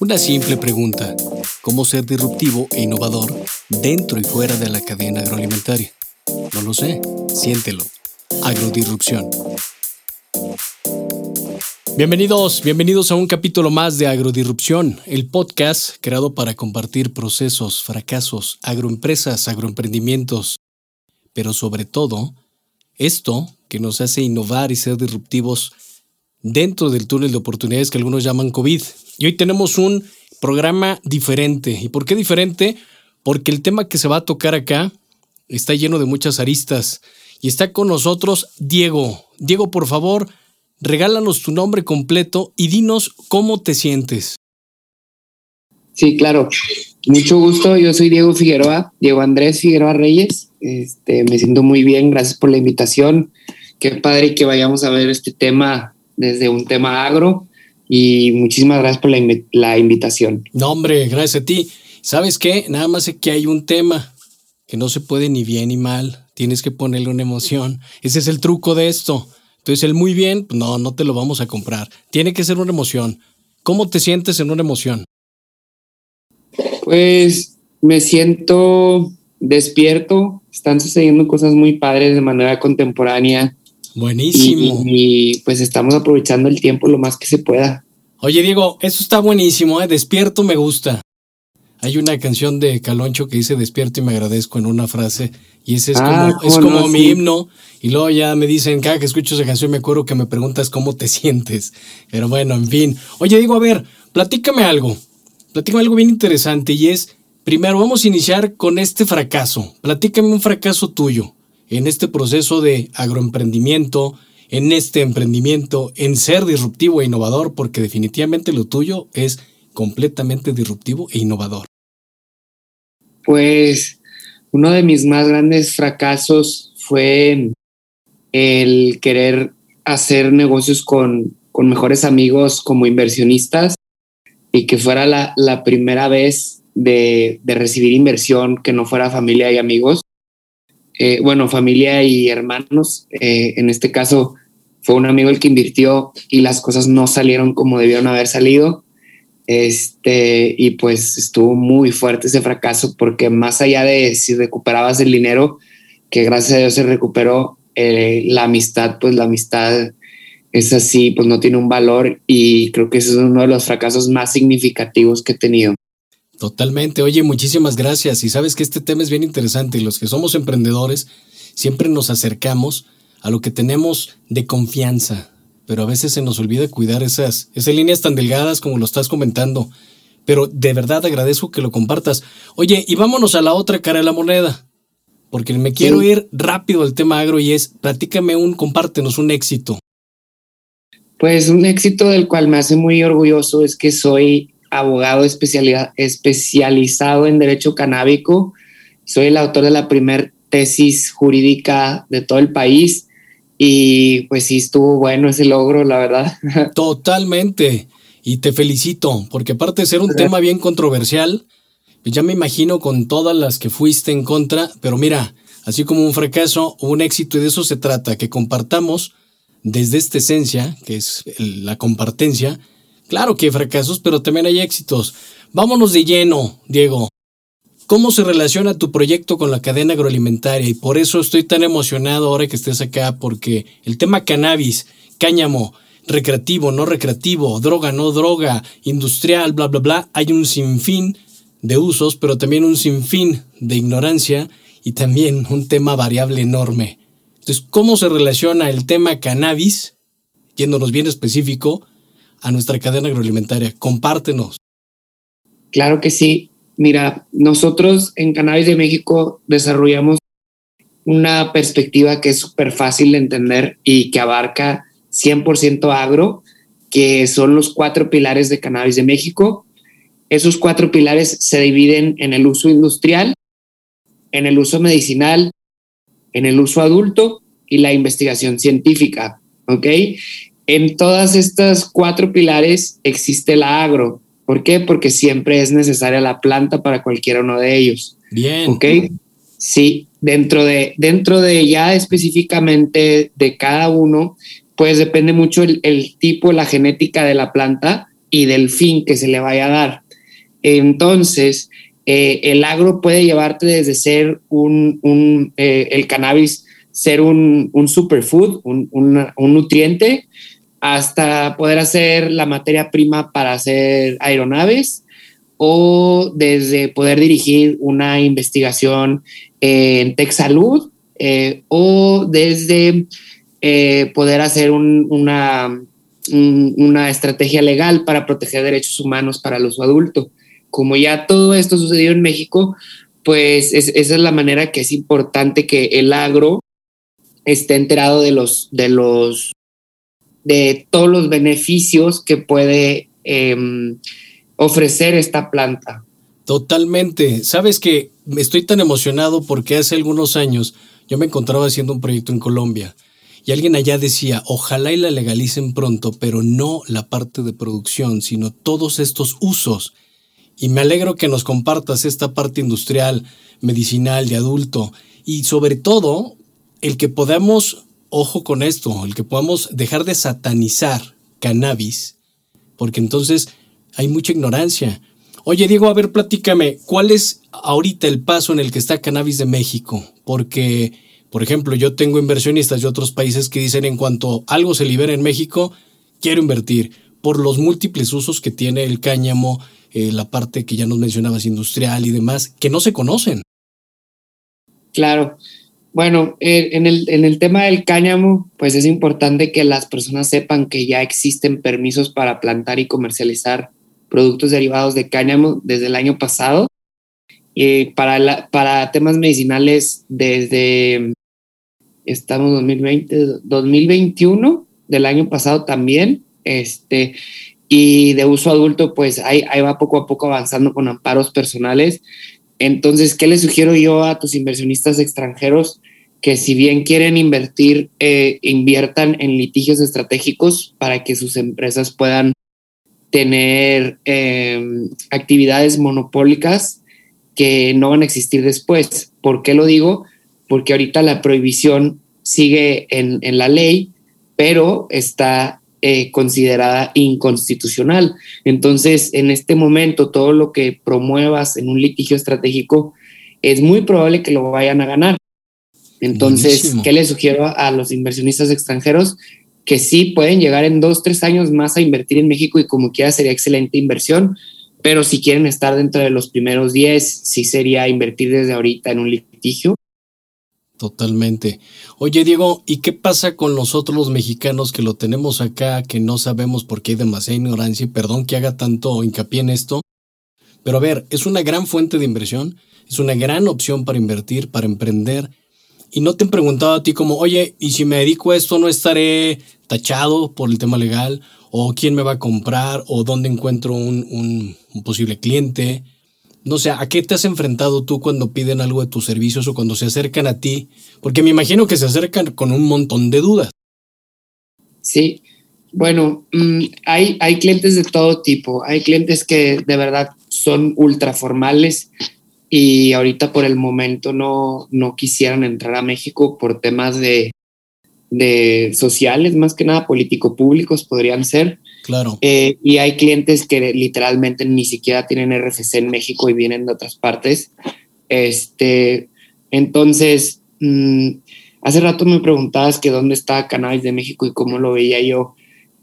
Una simple pregunta. ¿Cómo ser disruptivo e innovador dentro y fuera de la cadena agroalimentaria? No lo sé. Siéntelo. Agrodisrupción. Bienvenidos, bienvenidos a un capítulo más de Agrodisrupción, el podcast creado para compartir procesos, fracasos, agroempresas, agroemprendimientos, pero sobre todo, esto que nos hace innovar y ser disruptivos dentro del túnel de oportunidades que algunos llaman COVID. Y hoy tenemos un programa diferente. ¿Y por qué diferente? Porque el tema que se va a tocar acá está lleno de muchas aristas. Y está con nosotros Diego. Diego, por favor, regálanos tu nombre completo y dinos cómo te sientes. Sí, claro. Mucho gusto. Yo soy Diego Figueroa, Diego Andrés Figueroa Reyes. Este, me siento muy bien. Gracias por la invitación. Qué padre que vayamos a ver este tema desde un tema agro y muchísimas gracias por la, invitación. No, hombre, gracias a ti. ¿Sabes qué? Nada más es que hay un tema que no se puede ni bien ni mal. Tienes que ponerle una emoción. Ese es el truco de esto. Entonces, el muy bien, no, no te lo vamos a comprar. Tiene que ser una emoción. ¿Cómo te sientes en una emoción? Pues me siento despierto. Están sucediendo cosas muy padres de manera contemporánea Buenísimo. Y, pues estamos aprovechando el tiempo lo más que se pueda. Oye, Diego, eso está buenísimo, ¿eh? Despierto me gusta. Hay una canción de Caloncho que dice despierto y me agradezco en una frase. Y ese es ah, como, es como mi himno. Y luego ya me dicen, cada que escucho esa canción me acuerdo que me preguntas cómo te sientes. Pero bueno, en fin. Oye, Diego, a ver, platícame algo. Platícame algo bien interesante y es, primero vamos a iniciar con este fracaso. Platícame un fracaso tuyo en este proceso de agroemprendimiento, en este emprendimiento, en ser disruptivo e innovador, porque definitivamente lo tuyo es completamente disruptivo e innovador? Pues uno de mis más grandes fracasos fue el querer hacer negocios con, mejores amigos como inversionistas y que fuera la, primera vez de, recibir inversión que no fuera familia y amigos. Eh, bueno, familia y hermanos. Eh, en este caso fue un amigo el que invirtió y las cosas no salieron como debieron haber salido. Este, y pues estuvo muy fuerte ese fracaso porque más allá de si recuperabas el dinero, que gracias a Dios se recuperó, eh, la amistad, pues la amistad es así, pues no tiene un valor y creo que ese es uno de los fracasos más significativos que he tenido. Totalmente. Oye, muchísimas gracias. Y sabes que este tema es bien interesante y los que somos emprendedores siempre nos acercamos a lo que tenemos de confianza, pero a veces se nos olvida cuidar esas, esas líneas tan delgadas como lo estás comentando. Pero de verdad agradezco que lo compartas. Oye, y vámonos a la otra cara de la moneda, porque me quiero ir rápido al tema agro y es, platícame un, compártenos un éxito. Pues un éxito del cual me hace muy orgulloso es que soy abogado especializado en derecho canábico. Soy el autor de la primer tesis jurídica de todo el país y pues sí estuvo bueno ese logro, la verdad. Totalmente. Y te felicito, porque aparte de ser un tema bien controversial, pues ya me imagino con todas las que fuiste en contra, pero mira, así como un fracaso, un éxito y de eso se trata, que compartamos desde esta esencia, que es la compartencia, Claro que hay fracasos, pero también hay éxitos. Vámonos de lleno, Diego. ¿Cómo se relaciona tu proyecto con la cadena agroalimentaria? Y por eso estoy tan emocionado ahora que estés acá, porque el tema cannabis, cáñamo, recreativo, no recreativo, droga, no droga, industrial, bla, bla, bla, hay un sinfín de usos, pero también un sinfín de ignorancia y también un tema variable enorme. Entonces, ¿cómo se relaciona el tema cannabis, yéndonos bien específico, a nuestra cadena agroalimentaria. Compártenos. Claro que sí. Mira, nosotros en Cannabis de México desarrollamos una perspectiva que es súper fácil de entender y que abarca 100% agro, que son los cuatro pilares de Cannabis de México. Esos cuatro pilares se dividen en el uso industrial, en el uso medicinal, en el uso adulto y la investigación científica. ¿Ok? En todas estas cuatro pilares existe la agro. ¿Por qué? Porque siempre es necesaria la planta para cualquiera uno de ellos. Bien. ¿Ok? Sí, dentro de, dentro de ya específicamente de cada uno, pues depende mucho el, tipo, la genética de la planta y del fin que se le vaya a dar. Entonces, eh, el agro puede llevarte desde ser un, eh, el cannabis, ser un, superfood, un, un, nutriente, hasta poder hacer la materia prima para hacer aeronaves o desde poder dirigir una investigación en Tech Salud eh, o desde eh, poder hacer una, una estrategia legal para proteger derechos humanos para el uso adulto. Como ya todo esto sucedió en México, pues esa es la manera que es importante que el agro esté enterado de los, de los, de todos los beneficios que puede em, ofrecer esta planta. Totalmente. Sabes que estoy tan emocionado porque hace algunos años yo me encontraba haciendo un proyecto en Colombia y alguien allá decía, ojalá y la legalicen pronto, pero no la parte de producción, sino todos estos usos. Y me alegro que nos compartas esta parte industrial, medicinal, de adulto, y sobre todo el que podamos, ojo con esto, el que podamos dejar de satanizar cannabis, porque entonces hay mucha ignorancia. Oye, Diego, a ver, platícame, ¿cuál es ahorita el paso en el que está Cannabis de México? Porque por ejemplo, yo tengo inversionistas de otros países que dicen en cuanto algo se libera en México, quiero invertir por los múltiples usos que tiene el cáñamo, eh, la parte que ya nos mencionabas industrial y demás, que no se conocen. Claro. Bueno, eh, en, el, en el tema del cáñamo, pues es importante que las personas sepan que ya existen permisos para plantar y comercializar productos derivados de cáñamo desde el año pasado. y para, para temas medicinales, desde estamos 2020, 2021 del año pasado también, este, y de uso adulto, pues ahí, ahí va poco a poco avanzando con amparos personales. Entonces, ¿qué le sugiero yo a tus inversionistas extranjeros? Que si bien quieren invertir, eh, inviertan en litigios estratégicos para que sus empresas puedan tener em, actividades monopólicas que no van a existir después. ¿Por qué lo digo? porque ahorita la prohibición sigue en, la ley, pero está eh, considerada inconstitucional. Entonces, en este momento, todo lo que promuevas en un litigio estratégico es muy probable que lo vayan a ganar. Entonces, ¿qué les sugiero a los inversionistas extranjeros? Que sí pueden llegar en dos, tres años más a invertir en México y como quiera sería excelente inversión, pero si quieren estar dentro de los primeros diez, sí sería invertir desde ahorita en un litigio Totalmente. Oye, Diego, ¿y qué pasa con nosotros los mexicanos que lo tenemos acá, que no sabemos por qué hay demasiada ignorancia? Y perdón que haga tanto hincapié en esto. Pero a ver, es una gran fuente de inversión, es una gran opción para invertir, para emprender. Y no te han preguntado a ti como, oye, ¿y si me dedico a esto no estaré tachado por el tema legal? ¿O quién me va a comprar? ¿O dónde encuentro un, posible cliente? no sé, ¿a qué te has enfrentado tú cuando piden algo de tus servicios o cuando se acercan a ti? Porque me imagino que se acercan con un montón de dudas. Sí, bueno, mm, hay, hay clientes de todo tipo. Hay clientes que de verdad son ultra formales y ahorita por el momento no, no quisieran entrar a México por temas de, de sociales, más que nada político-públicos podrían ser. Claro. Eh, y hay clientes que literalmente ni siquiera tienen RFC en México y vienen de otras partes. Este, entonces, mm, hace rato me preguntabas que dónde está Canales de México y cómo lo veía yo.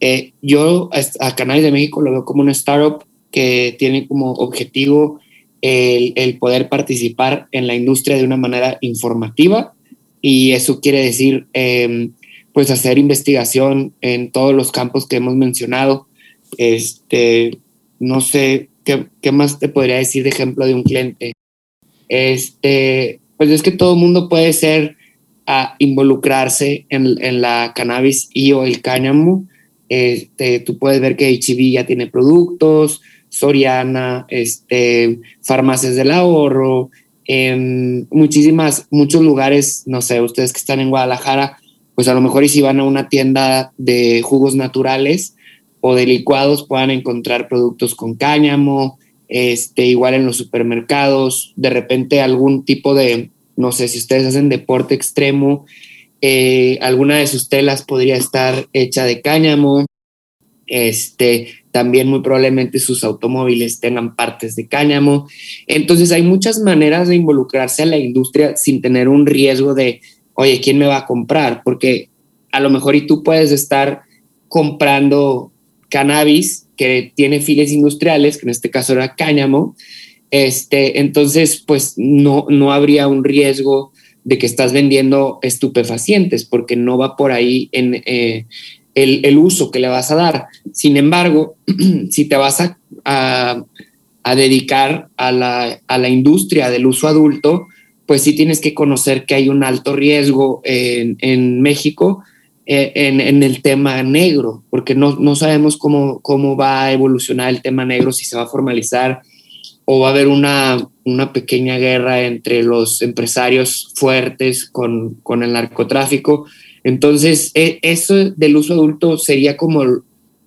Eh, yo a Canales de México lo veo como una startup que tiene como objetivo el, poder participar en la industria de una manera informativa y eso quiere decir eh, pues hacer investigación en todos los campos que hemos mencionado. Este, no sé, ¿qué, qué más te podría decir de ejemplo de un cliente? Este, pues es que todo el mundo puede ser a involucrarse en, en, la cannabis y o el cáñamo. Este, tú puedes ver que HIV ya tiene productos, Soriana, este, farmacias del ahorro, en muchísimas, muchos lugares, no sé, ustedes que están en Guadalajara, pues a lo mejor y si van a una tienda de jugos naturales o de licuados puedan encontrar productos con cáñamo, este, igual en los supermercados, de repente algún tipo de, no sé si ustedes hacen deporte extremo, eh, alguna de sus telas podría estar hecha de cáñamo. Este, también muy probablemente sus automóviles tengan partes de cáñamo. Entonces hay muchas maneras de involucrarse a la industria sin tener un riesgo de, oye, ¿quién me va a comprar? Porque a lo mejor y tú puedes estar comprando cannabis que tiene files industriales, que en este caso era cáñamo, este, entonces pues no, no habría un riesgo de que estás vendiendo estupefacientes, porque no va por ahí en eh, el, uso que le vas a dar. Sin embargo, si te vas a, a, dedicar a la, a la, industria del uso adulto, pues sí tienes que conocer que hay un alto riesgo en, en México eh, en, en, el tema negro, porque no, no sabemos cómo, cómo va a evolucionar el tema negro, si se va a formalizar o va a haber una, una pequeña guerra entre los empresarios fuertes con, con el narcotráfico. Entonces, e, eso del uso adulto sería como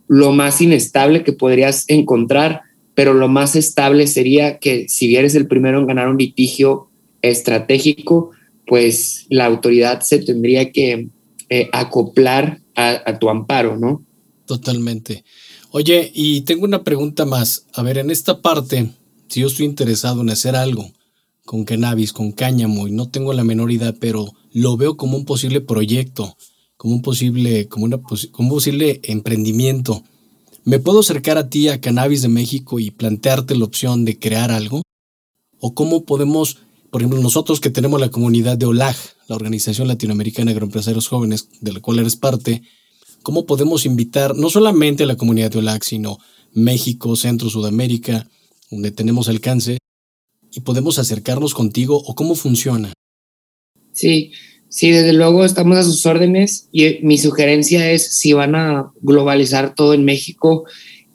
lo más inestable que podrías encontrar, pero lo más estable sería que si eres el primero en ganar un litigio estratégico, pues la autoridad se tendría que eh, acoplar a, a tu amparo, ¿no? Totalmente. Oye, y tengo una pregunta más. A ver, en esta parte, si yo estoy interesado en hacer algo con cannabis, con cáñamo, y no tengo la menor idea, pero lo veo como un posible proyecto, como un posible, como un posible emprendimiento. ¿Me puedo acercar a ti a Cannabis de México y plantearte la opción de crear algo? ¿O cómo podemos, por ejemplo, nosotros que tenemos la comunidad de OLAG, la Organización Latinoamericana de Agroempresarios Jóvenes, de la cual eres parte, cómo podemos invitar no solamente a la comunidad de OLAG, sino México, Centro, Sudamérica, donde tenemos alcance, y podemos acercarnos contigo o cómo funciona? Sí, sí, desde luego estamos a sus órdenes y eh, mi sugerencia es si van a globalizar todo en México,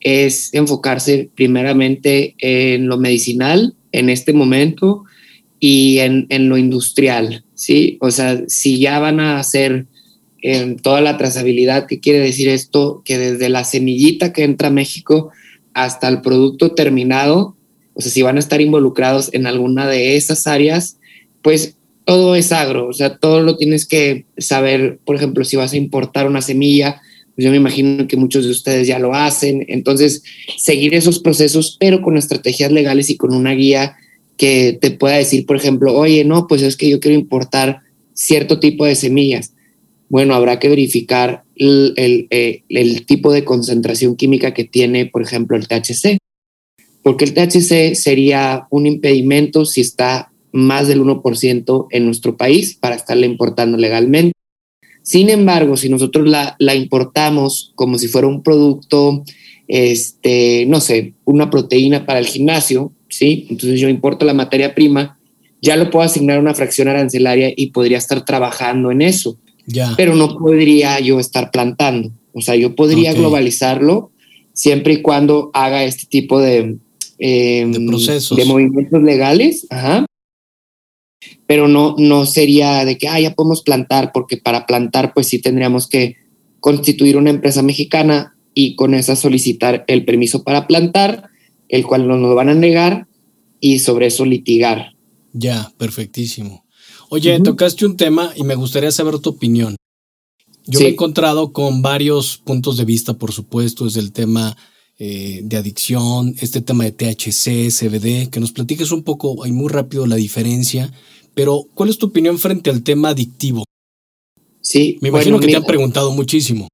es enfocarse primeramente en lo medicinal en este momento y en, en lo industrial, ¿sí? O sea, si ya van a hacer en toda la trazabilidad, ¿qué quiere decir esto? Que desde la semillita que entra a México hasta el producto terminado, o sea, si van a estar involucrados en alguna de esas áreas, pues todo es agro, o sea, todo lo tienes que saber, por ejemplo, si vas a importar una semilla, pues yo me imagino que muchos de ustedes ya lo hacen, entonces seguir esos procesos, pero con estrategias legales y con una guía que te pueda decir, por ejemplo, oye, no, pues es que yo quiero importar cierto tipo de semillas. Bueno, habrá que verificar el, el, eh, el tipo de concentración química que tiene, por ejemplo, el THC porque el THC sería un impedimento si está más del 1% en nuestro país para estarla importando legalmente. Sin embargo, si nosotros la, la importamos como si fuera un producto, este, no sé, una proteína para el gimnasio, ¿sí? Entonces yo importo la materia prima, ya lo puedo asignar una fracción arancelaria y podría estar trabajando en eso. Ya. Pero no podría yo estar plantando. O sea, yo podría globalizarlo siempre y cuando haga este tipo de, Em, de procesos. De movimientos legales, ajá. Pero no, no sería de que, ah, ya podemos plantar, porque para plantar, pues sí tendríamos que constituir una empresa mexicana y con esa solicitar el permiso para plantar, el cual no nos van a negar y sobre eso litigar. Ya, perfectísimo. Oye, tocaste un tema y me gustaría saber tu opinión. Yo me he encontrado con varios puntos de vista, por supuesto, es el tema eh, de adicción, este tema de THC, CBD, que nos platiques un poco y muy rápido la diferencia, pero ¿cuál es tu opinión frente al tema adictivo? Sí, me imagino que te han preguntado muchísimo.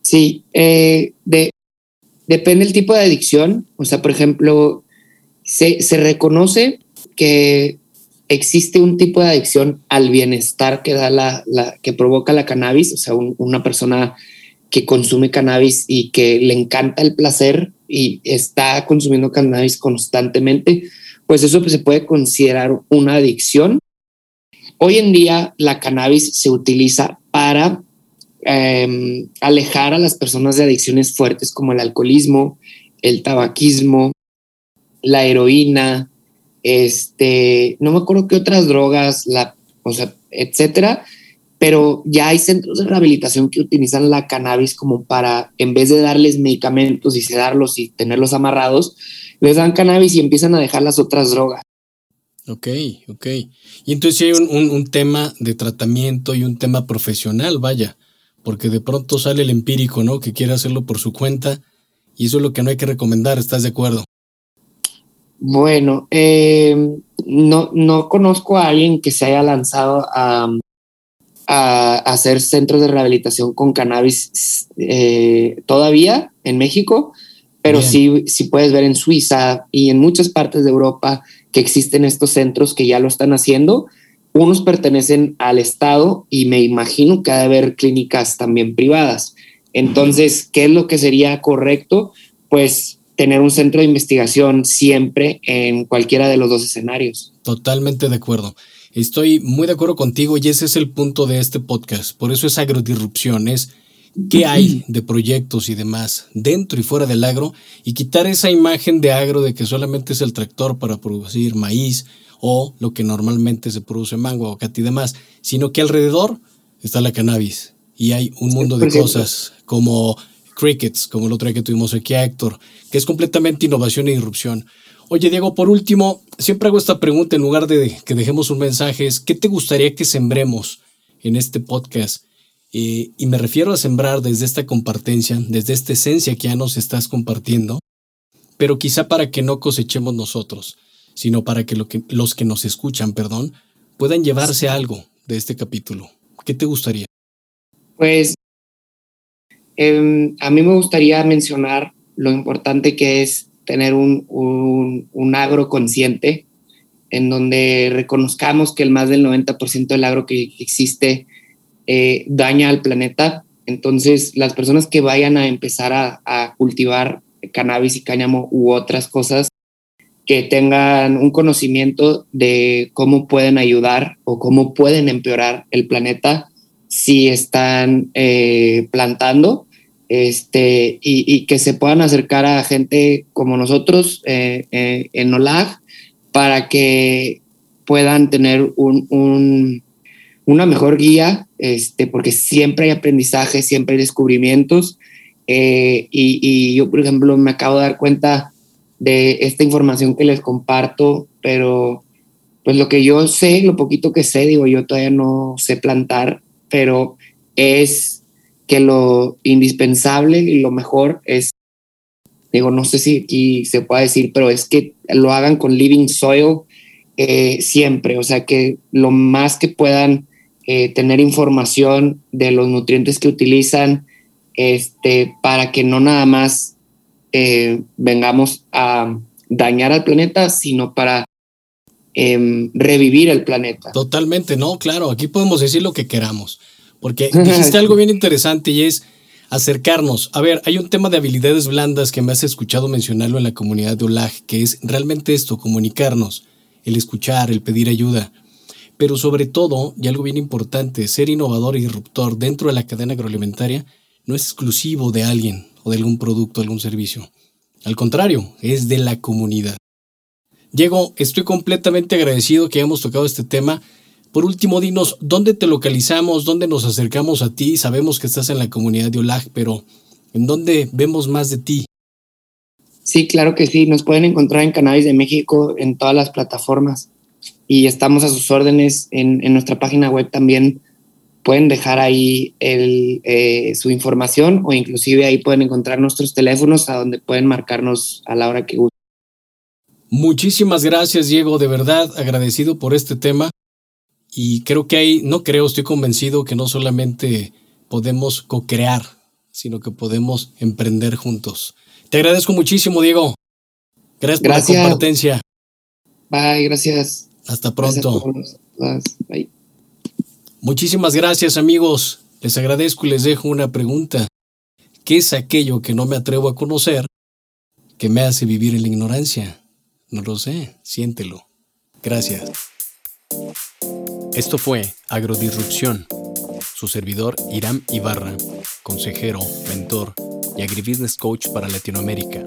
Sí, eh, de, depende del tipo de adicción, o sea, por ejemplo, se, se reconoce que existe un tipo de adicción al bienestar que da la, la que provoca la cannabis, o sea, una persona que consume cannabis y que le encanta el placer y está consumiendo cannabis constantemente, pues eso se puede considerar una adicción. Hoy en día la cannabis se utiliza para em, alejar a las personas de adicciones fuertes como el alcoholismo, el tabaquismo, la heroína, este, no me acuerdo qué otras drogas, la, o sea, etcétera, pero ya hay centros de rehabilitación que utilizan la cannabis como para, en vez de darles medicamentos y sedarlos y tenerlos amarrados, les dan cannabis y empiezan a dejar las otras drogas. Ok, ok. Y entonces hay un, un, tema de tratamiento y un tema profesional, vaya, porque de pronto sale el empírico, ¿no? Que quiere hacerlo por su cuenta y eso es lo que no hay que recomendar, ¿estás de acuerdo? Bueno, eh, no, no conozco a alguien que se haya lanzado a, a hacer centros de rehabilitación con cannabis eh, todavía en México, pero sí, sí puedes ver en Suiza y en muchas partes de Europa que existen estos centros que ya lo están haciendo. Unos pertenecen al Estado y me imagino que ha de haber clínicas también privadas. Entonces, ¿qué es lo que sería correcto? Pues tener un centro de investigación siempre en cualquiera de los dos escenarios. Totalmente de acuerdo. Estoy muy de acuerdo contigo y ese es el punto de este podcast. Por eso es agrodisrupción, es qué hay de proyectos y demás dentro y fuera del agro y quitar esa imagen de agro de que solamente es el tractor para producir maíz o lo que normalmente se produce mango, aguacate y demás, sino que alrededor está la cannabis. Y hay un mundo de cosas como crickets, como el otro día que tuvimos aquí a Héctor, que es completamente innovación e irrupción. Oye, Diego, por último, siempre hago esta pregunta en lugar de que dejemos un mensaje, es ¿qué te gustaría que sembremos en este podcast? Eh, y me refiero a sembrar desde esta compartencia, desde esta esencia que ya nos estás compartiendo, pero quizá para que no cosechemos nosotros, sino para que, que los que nos escuchan, perdón, puedan llevarse algo de este capítulo. ¿Qué te gustaría? Pues em, a mí me gustaría mencionar lo importante que es tener un, un, agro consciente en donde reconozcamos que el más del 90% del agro que existe eh, daña al planeta. Entonces, las personas que vayan a empezar a, cultivar cannabis y cáñamo u otras cosas, que tengan un conocimiento de cómo pueden ayudar o cómo pueden empeorar el planeta si están eh, plantando este, y, que se puedan acercar a gente como nosotros eh, eh, en OLAG para que puedan tener un, una mejor guía, este, porque siempre hay aprendizaje, siempre hay descubrimientos. Eh, y, y, yo, por ejemplo, me acabo de dar cuenta de esta información que les comparto, pero pues lo que yo sé, lo poquito que sé, digo, yo todavía no sé plantar, pero es que lo indispensable y lo mejor es, digo, no sé si aquí se puede decir, pero es que lo hagan con living soil eh, siempre, o sea, que lo más que puedan eh, tener información de los nutrientes que utilizan, este, para que no nada más eh, vengamos a dañar al planeta, sino para em, revivir el planeta. Totalmente, no, claro, aquí podemos decir lo que queramos. Porque dijiste algo bien interesante y es acercarnos. A ver, hay un tema de habilidades blandas que me has escuchado mencionarlo en la comunidad de OLAG, que es realmente esto, comunicarnos, el escuchar, el pedir ayuda. Pero sobre todo, y algo bien importante, ser innovador y disruptor dentro de la cadena agroalimentaria no es exclusivo de alguien o de algún producto, algún servicio. Al contrario, es de la comunidad. Diego, estoy completamente agradecido que hayamos tocado este tema por último, dinos, ¿dónde te localizamos? ¿Dónde nos acercamos a ti? Sabemos que estás en la comunidad de OLAG, pero ¿en dónde vemos más de ti? Sí, claro que sí. Nos pueden encontrar en Cannabis de México en todas las plataformas y estamos a sus órdenes en, nuestra página web también. Pueden dejar ahí eh, su información o inclusive ahí pueden encontrar nuestros teléfonos a donde pueden marcarnos a la hora que gusten. Muchísimas gracias, Diego. De verdad, agradecido por este tema. Y creo que hay, no creo, estoy convencido que no solamente podemos co-crear, sino que podemos emprender juntos. Te agradezco muchísimo, Diego. Gracias, por la compartencia. Bye, gracias. Hasta pronto. Muchísimas gracias, amigos. Les agradezco y les dejo una pregunta. ¿Qué es aquello que no me atrevo a conocer que me hace vivir en la ignorancia? No lo sé, siéntelo. Gracias. Esto fue Agrodisrupción. Su servidor Iram Ibarra, consejero, mentor y agribusiness coach para Latinoamérica,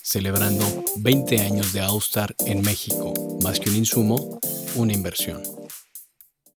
celebrando 20 años de Austar en México, más que un insumo, una inversión.